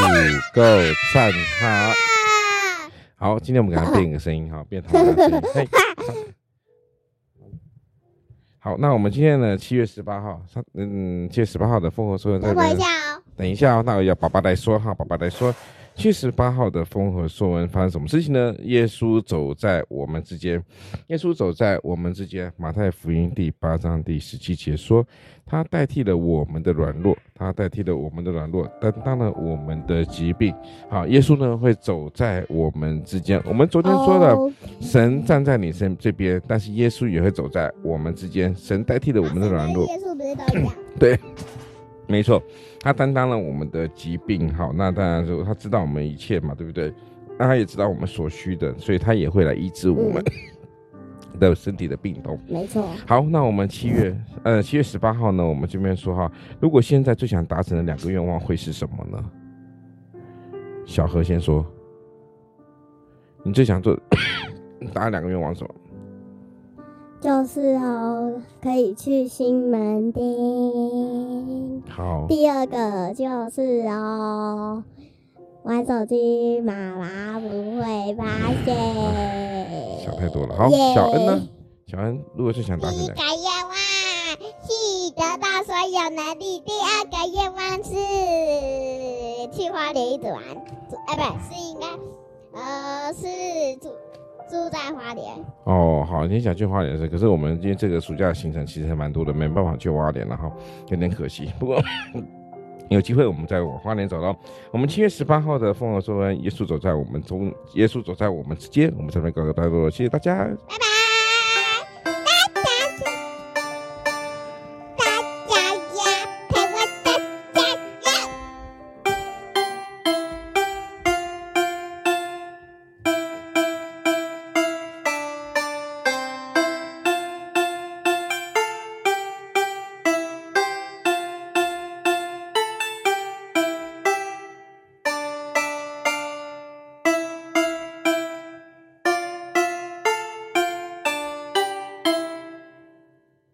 五个赞哈！好，今天我们给他变一个声音哈，变童话声音。好，那我们今天呢，七月十八号，上嗯，七月十八号的凤凰说在等一下哦，等一下哦，那我要爸爸来说哈，爸爸来说。七月十八号的风和说文发生什么事情呢？耶稣走在我们之间，耶稣走在我们之间。马太福音第八章第十七节说，他代替了我们的软弱，他代替了我们的软弱，担当了我们的疾病。好，耶稣呢会走在我们之间。我们昨天说了，神站在你身这边，但是耶稣也会走在我们之间。神代替了我们的软弱。耶稣不是都讲？对。没错，他担当了我们的疾病，好，那当然就他知道我们一切嘛，对不对？那他也知道我们所需的，所以他也会来医治我们 的身体的病痛。没错。好，那我们七月，呃，七月十八号呢，我们这边说哈，如果现在最想达成的两个愿望会是什么呢？小何先说，你最想做 达两个愿望是什么？就是哦，可以去新门町。好。第二个就是哦，玩手机妈妈不会发现。想太多了。好、小恩呢？小恩如果是想达成的。第一个愿望是得到所有能力。第二个愿望是去花莲一直玩。哎，不是，是应该，呃，是住。住在花莲哦，好，你想去花莲是？可是我们今天这个暑假的行程其实还蛮多的，没办法去花莲了哈，有点可惜。不过 有机会我们再往花莲走了。我们七月十八号的丰禾硕恩，耶稣走在我们中，耶稣走在我们之间，我们这边告个段落，谢谢大家，拜拜。